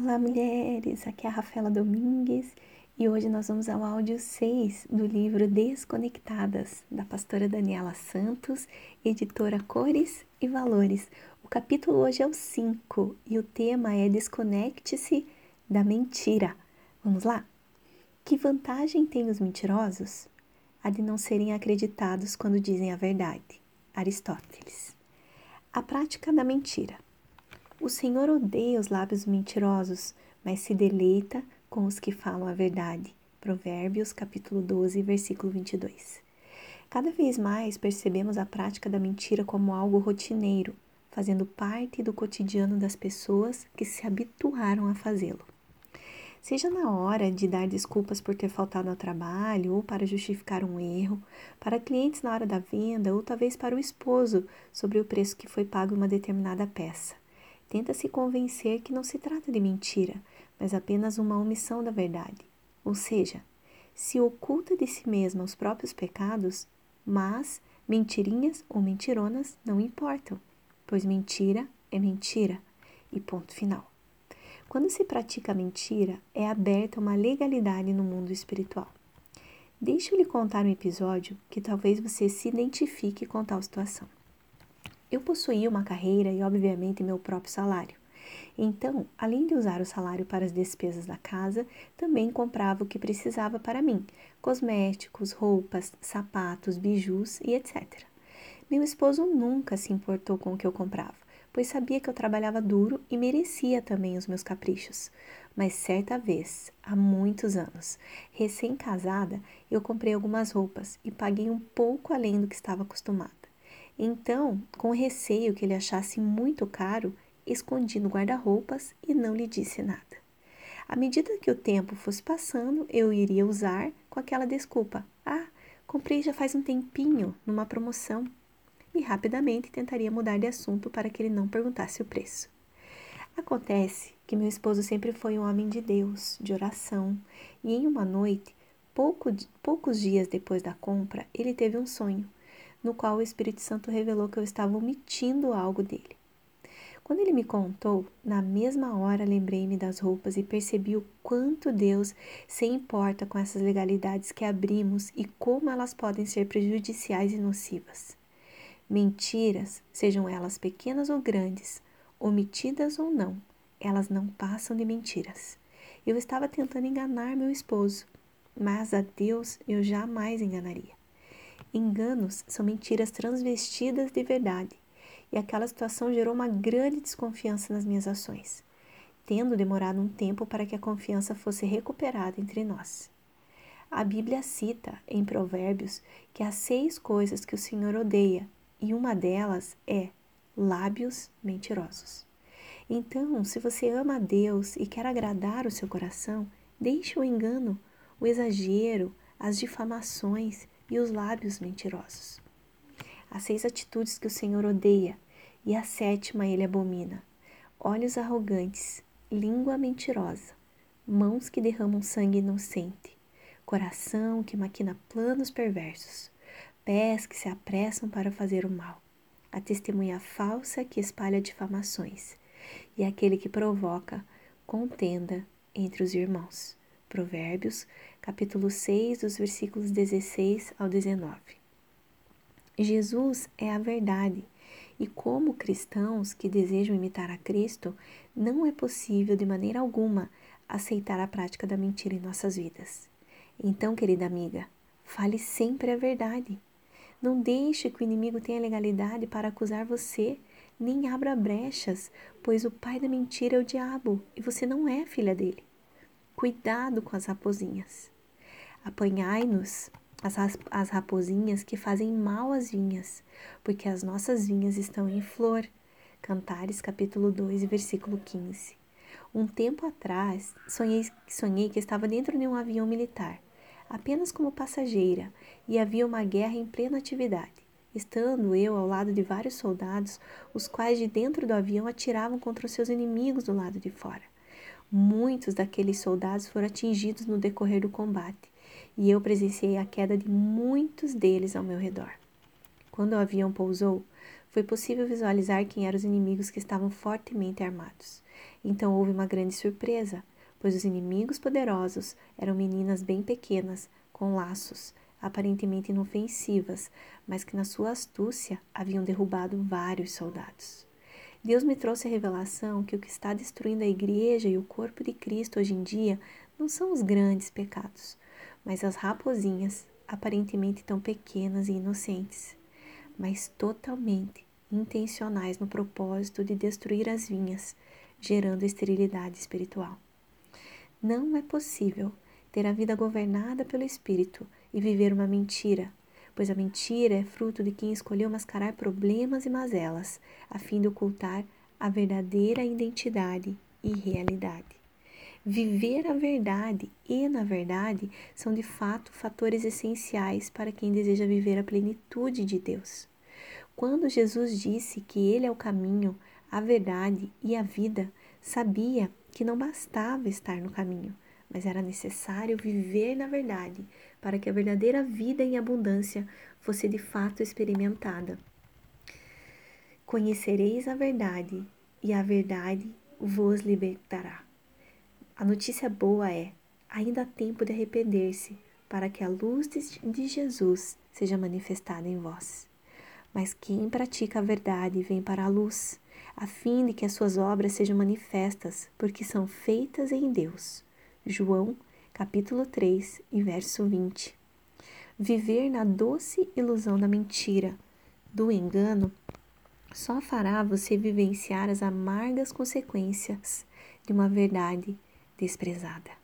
Olá, mulheres! Aqui é a Rafaela Domingues e hoje nós vamos ao áudio 6 do livro Desconectadas, da pastora Daniela Santos, editora Cores e Valores. O capítulo hoje é o 5 e o tema é Desconecte-se da mentira. Vamos lá? Que vantagem têm os mentirosos? A de não serem acreditados quando dizem a verdade. Aristóteles. A prática da mentira. O Senhor odeia os lábios mentirosos, mas se deleita com os que falam a verdade. Provérbios, capítulo 12, versículo 22. Cada vez mais percebemos a prática da mentira como algo rotineiro, fazendo parte do cotidiano das pessoas que se habituaram a fazê-lo. Seja na hora de dar desculpas por ter faltado ao trabalho ou para justificar um erro, para clientes na hora da venda ou talvez para o esposo sobre o preço que foi pago em uma determinada peça tenta se convencer que não se trata de mentira, mas apenas uma omissão da verdade. Ou seja, se oculta de si mesma os próprios pecados, mas mentirinhas ou mentironas não importam, pois mentira é mentira e ponto final. Quando se pratica a mentira, é aberta uma legalidade no mundo espiritual. Deixe eu lhe contar um episódio que talvez você se identifique com tal situação. Eu possuía uma carreira e, obviamente, meu próprio salário. Então, além de usar o salário para as despesas da casa, também comprava o que precisava para mim: cosméticos, roupas, sapatos, bijus e etc. Meu esposo nunca se importou com o que eu comprava, pois sabia que eu trabalhava duro e merecia também os meus caprichos. Mas certa vez, há muitos anos, recém-casada, eu comprei algumas roupas e paguei um pouco além do que estava acostumada. Então, com receio que ele achasse muito caro, escondi no guarda-roupas e não lhe disse nada. À medida que o tempo fosse passando, eu iria usar com aquela desculpa: Ah, comprei já faz um tempinho, numa promoção. E rapidamente tentaria mudar de assunto para que ele não perguntasse o preço. Acontece que meu esposo sempre foi um homem de Deus, de oração, e em uma noite, pouco, poucos dias depois da compra, ele teve um sonho no qual o Espírito Santo revelou que eu estava omitindo algo dele. Quando ele me contou, na mesma hora lembrei-me das roupas e percebi o quanto Deus se importa com essas legalidades que abrimos e como elas podem ser prejudiciais e nocivas. Mentiras, sejam elas pequenas ou grandes, omitidas ou não, elas não passam de mentiras. Eu estava tentando enganar meu esposo, mas a Deus eu jamais enganaria. Enganos são mentiras transvestidas de verdade, e aquela situação gerou uma grande desconfiança nas minhas ações, tendo demorado um tempo para que a confiança fosse recuperada entre nós. A Bíblia cita em Provérbios que há seis coisas que o Senhor odeia, e uma delas é lábios mentirosos. Então, se você ama a Deus e quer agradar o seu coração, deixe o engano, o exagero, as difamações e os lábios mentirosos. As seis atitudes que o Senhor odeia, e a sétima ele abomina: olhos arrogantes, língua mentirosa, mãos que derramam sangue inocente, coração que maquina planos perversos, pés que se apressam para fazer o mal, a testemunha falsa que espalha difamações, e aquele que provoca contenda entre os irmãos. Provérbios, capítulo 6, dos versículos 16 ao 19. Jesus é a verdade, e como cristãos que desejam imitar a Cristo, não é possível de maneira alguma aceitar a prática da mentira em nossas vidas. Então, querida amiga, fale sempre a verdade. Não deixe que o inimigo tenha legalidade para acusar você, nem abra brechas, pois o pai da mentira é o diabo e você não é filha dele. Cuidado com as raposinhas. Apanhai-nos as, as raposinhas que fazem mal às vinhas, porque as nossas vinhas estão em flor. Cantares capítulo 2, versículo 15. Um tempo atrás, sonhei, sonhei que estava dentro de um avião militar, apenas como passageira, e havia uma guerra em plena atividade. Estando eu ao lado de vários soldados, os quais de dentro do avião atiravam contra os seus inimigos do lado de fora. Muitos daqueles soldados foram atingidos no decorrer do combate, e eu presenciei a queda de muitos deles ao meu redor. Quando o avião pousou, foi possível visualizar quem eram os inimigos que estavam fortemente armados. Então houve uma grande surpresa, pois os inimigos poderosos eram meninas bem pequenas, com laços, aparentemente inofensivas, mas que na sua astúcia haviam derrubado vários soldados. Deus me trouxe a revelação que o que está destruindo a igreja e o corpo de Cristo hoje em dia não são os grandes pecados, mas as raposinhas, aparentemente tão pequenas e inocentes, mas totalmente intencionais no propósito de destruir as vinhas, gerando esterilidade espiritual. Não é possível ter a vida governada pelo Espírito e viver uma mentira, pois a mentira é fruto de quem escolheu mascarar problemas e mazelas, a fim de ocultar a verdadeira identidade e realidade. Viver a verdade e na verdade são de fato fatores essenciais para quem deseja viver a plenitude de Deus. Quando Jesus disse que Ele é o caminho, a verdade e a vida, sabia que não bastava estar no caminho, mas era necessário viver na verdade para que a verdadeira vida em abundância fosse de fato experimentada. Conhecereis a verdade, e a verdade vos libertará. A notícia boa é: ainda há tempo de arrepender-se, para que a luz de Jesus seja manifestada em vós. Mas quem pratica a verdade vem para a luz, a fim de que as suas obras sejam manifestas, porque são feitas em Deus. João, capítulo 3, e verso 20. Viver na doce ilusão da mentira, do engano, só fará você vivenciar as amargas consequências de uma verdade desprezada.